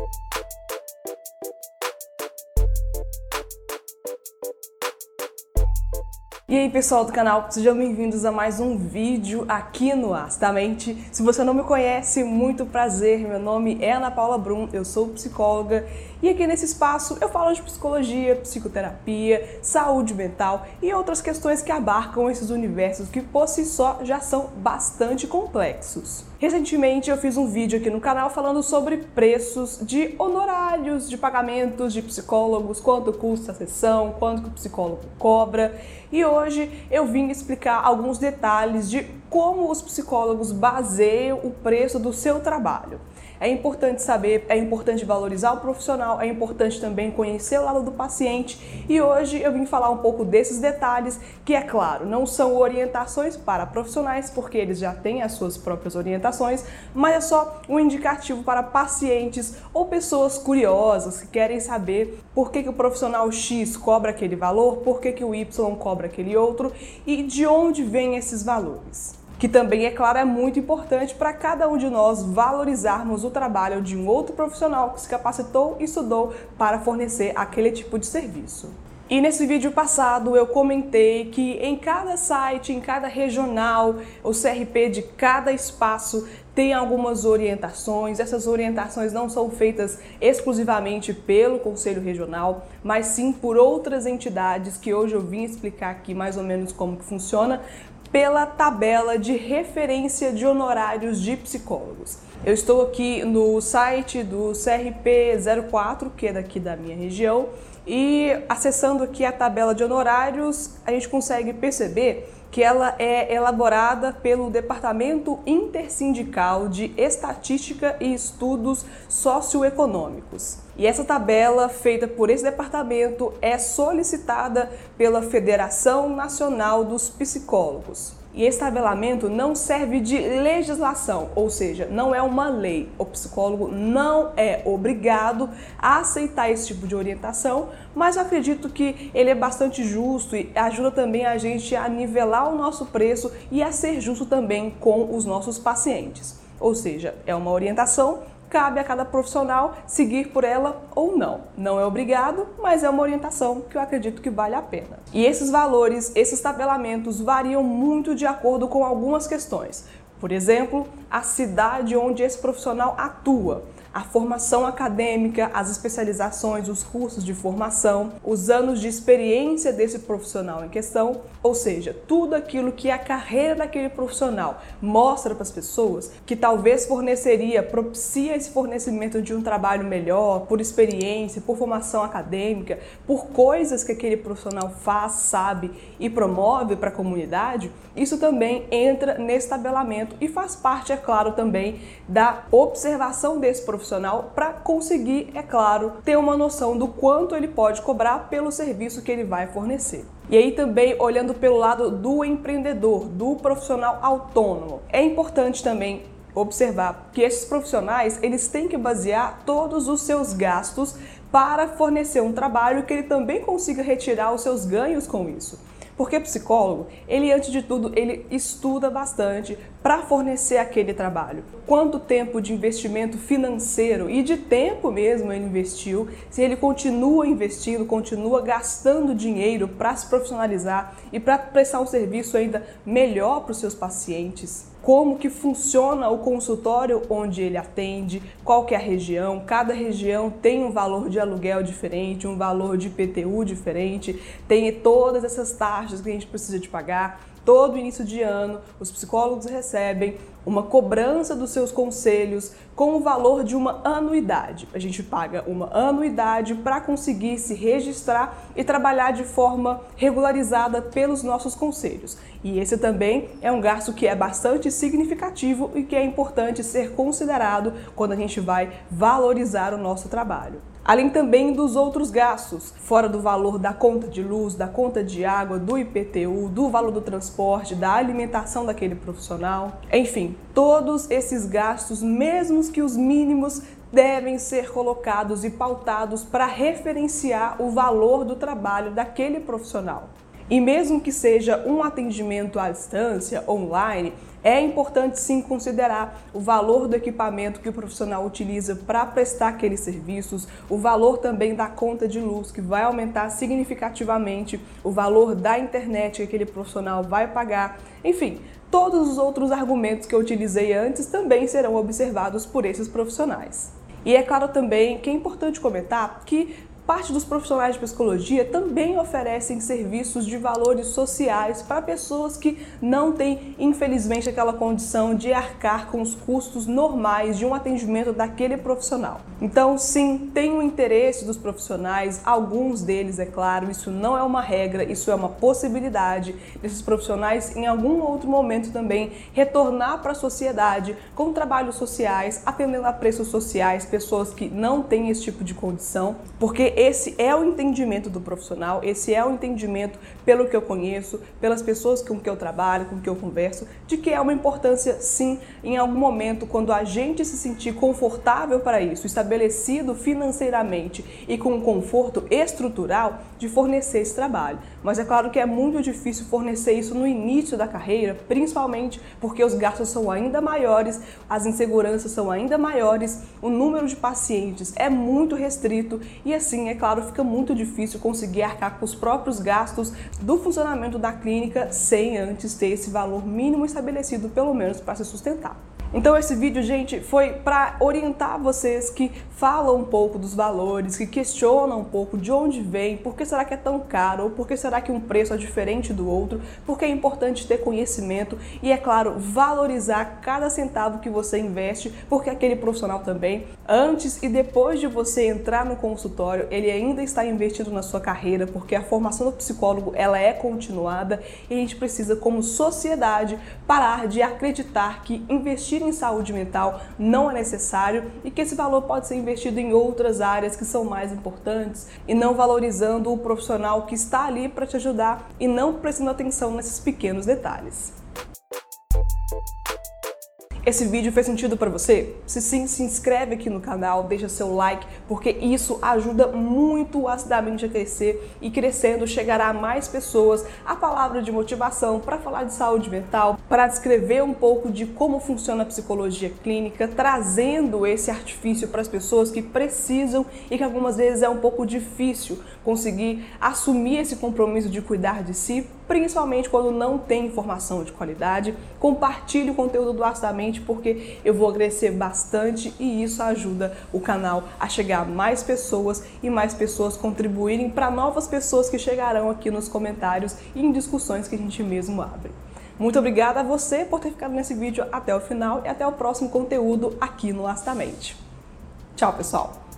thank you E aí pessoal do canal, sejam bem-vindos a mais um vídeo aqui no Astamente. Se você não me conhece, muito prazer, meu nome é Ana Paula Brum, eu sou psicóloga e aqui nesse espaço eu falo de psicologia, psicoterapia, saúde mental e outras questões que abarcam esses universos que por si só já são bastante complexos. Recentemente eu fiz um vídeo aqui no canal falando sobre preços de honorários, de pagamentos de psicólogos, quanto custa a sessão, quanto o psicólogo cobra. E hoje eu vim explicar alguns detalhes de como os psicólogos baseiam o preço do seu trabalho. É importante saber, é importante valorizar o profissional, é importante também conhecer o lado do paciente. E hoje eu vim falar um pouco desses detalhes que, é claro, não são orientações para profissionais, porque eles já têm as suas próprias orientações, mas é só um indicativo para pacientes ou pessoas curiosas que querem saber por que, que o profissional X cobra aquele valor, por que, que o Y cobra aquele outro e de onde vêm esses valores que também, é claro, é muito importante para cada um de nós valorizarmos o trabalho de um outro profissional que se capacitou e estudou para fornecer aquele tipo de serviço. E nesse vídeo passado eu comentei que em cada site, em cada regional, o CRP de cada espaço tem algumas orientações. Essas orientações não são feitas exclusivamente pelo Conselho Regional, mas sim por outras entidades que hoje eu vim explicar aqui mais ou menos como que funciona pela tabela de referência de honorários de psicólogos. Eu estou aqui no site do CRP04, que é daqui da minha região, e acessando aqui a tabela de honorários, a gente consegue perceber que ela é elaborada pelo Departamento Intersindical de Estatística e Estudos Socioeconômicos. E essa tabela, feita por esse departamento, é solicitada pela Federação Nacional dos Psicólogos. E esse tabelamento não serve de legislação, ou seja, não é uma lei. O psicólogo não é obrigado a aceitar esse tipo de orientação, mas eu acredito que ele é bastante justo e ajuda também a gente a nivelar o nosso preço e a ser justo também com os nossos pacientes. Ou seja, é uma orientação cabe a cada profissional seguir por ela ou não. Não é obrigado, mas é uma orientação que eu acredito que vale a pena. E esses valores, esses tabelamentos variam muito de acordo com algumas questões. Por exemplo, a cidade onde esse profissional atua a formação acadêmica, as especializações, os cursos de formação, os anos de experiência desse profissional em questão, ou seja, tudo aquilo que a carreira daquele profissional mostra para as pessoas que talvez forneceria, propicia esse fornecimento de um trabalho melhor, por experiência, por formação acadêmica, por coisas que aquele profissional faz, sabe e promove para a comunidade, isso também entra nesse tabelamento e faz parte, é claro, também da observação desse profissional profissional para conseguir, é claro, ter uma noção do quanto ele pode cobrar pelo serviço que ele vai fornecer. E aí também olhando pelo lado do empreendedor, do profissional autônomo. É importante também observar que esses profissionais, eles têm que basear todos os seus gastos para fornecer um trabalho que ele também consiga retirar os seus ganhos com isso. Porque psicólogo, ele antes de tudo, ele estuda bastante para fornecer aquele trabalho. Quanto tempo de investimento financeiro e de tempo mesmo ele investiu, se ele continua investindo, continua gastando dinheiro para se profissionalizar e para prestar um serviço ainda melhor para os seus pacientes como que funciona o consultório onde ele atende, qual que é a região, cada região tem um valor de aluguel diferente, um valor de IPTU diferente, tem todas essas taxas que a gente precisa de pagar. Todo início de ano, os psicólogos recebem uma cobrança dos seus conselhos com o valor de uma anuidade. A gente paga uma anuidade para conseguir se registrar e trabalhar de forma regularizada pelos nossos conselhos. E esse também é um gasto que é bastante significativo e que é importante ser considerado quando a gente vai valorizar o nosso trabalho além também dos outros gastos, fora do valor da conta de luz, da conta de água, do IPTU, do valor do transporte, da alimentação daquele profissional. Enfim, todos esses gastos, mesmo que os mínimos, devem ser colocados e pautados para referenciar o valor do trabalho daquele profissional. E mesmo que seja um atendimento à distância, online, é importante sim considerar o valor do equipamento que o profissional utiliza para prestar aqueles serviços, o valor também da conta de luz, que vai aumentar significativamente o valor da internet que aquele profissional vai pagar. Enfim, todos os outros argumentos que eu utilizei antes também serão observados por esses profissionais. E é claro também que é importante comentar que Parte dos profissionais de psicologia também oferecem serviços de valores sociais para pessoas que não têm, infelizmente, aquela condição de arcar com os custos normais de um atendimento daquele profissional. Então, sim, tem o interesse dos profissionais, alguns deles, é claro, isso não é uma regra, isso é uma possibilidade desses profissionais, em algum outro momento também, retornar para a sociedade com trabalhos sociais, atendendo a preços sociais, pessoas que não têm esse tipo de condição, porque esse é o entendimento do profissional, esse é o entendimento pelo que eu conheço, pelas pessoas com que eu trabalho, com que eu converso, de que é uma importância sim, em algum momento, quando a gente se sentir confortável para isso, estabelecido financeiramente e com um conforto estrutural de fornecer esse trabalho. Mas é claro que é muito difícil fornecer isso no início da carreira, principalmente porque os gastos são ainda maiores, as inseguranças são ainda maiores, o número de pacientes é muito restrito e assim é claro, fica muito difícil conseguir arcar com os próprios gastos do funcionamento da clínica sem antes ter esse valor mínimo estabelecido, pelo menos para se sustentar. Então esse vídeo, gente, foi para orientar vocês que falam um pouco dos valores, que questionam um pouco de onde vem, por que será que é tão caro, ou por que será que um preço é diferente do outro, porque é importante ter conhecimento e, é claro, valorizar cada centavo que você investe, porque aquele profissional também, antes e depois de você entrar no consultório, ele ainda está investindo na sua carreira, porque a formação do psicólogo ela é continuada e a gente precisa, como sociedade, parar de acreditar que investir investir em saúde mental não é necessário e que esse valor pode ser investido em outras áreas que são mais importantes e não valorizando o profissional que está ali para te ajudar e não prestando atenção nesses pequenos detalhes. Esse vídeo fez sentido para você? Se sim, se inscreve aqui no canal, deixa seu like, porque isso ajuda muito acidamente a crescer e crescendo chegará a mais pessoas a palavra de motivação para falar de saúde mental, para descrever um pouco de como funciona a psicologia clínica, trazendo esse artifício para as pessoas que precisam e que algumas vezes é um pouco difícil conseguir assumir esse compromisso de cuidar de si, principalmente quando não tem informação de qualidade. Compartilhe o conteúdo do Acidamente porque eu vou crescer bastante e isso ajuda o canal a chegar a mais pessoas e mais pessoas contribuírem para novas pessoas que chegarão aqui nos comentários e em discussões que a gente mesmo abre. Muito obrigada a você por ter ficado nesse vídeo até o final e até o próximo conteúdo aqui no Astamente. Tchau, pessoal!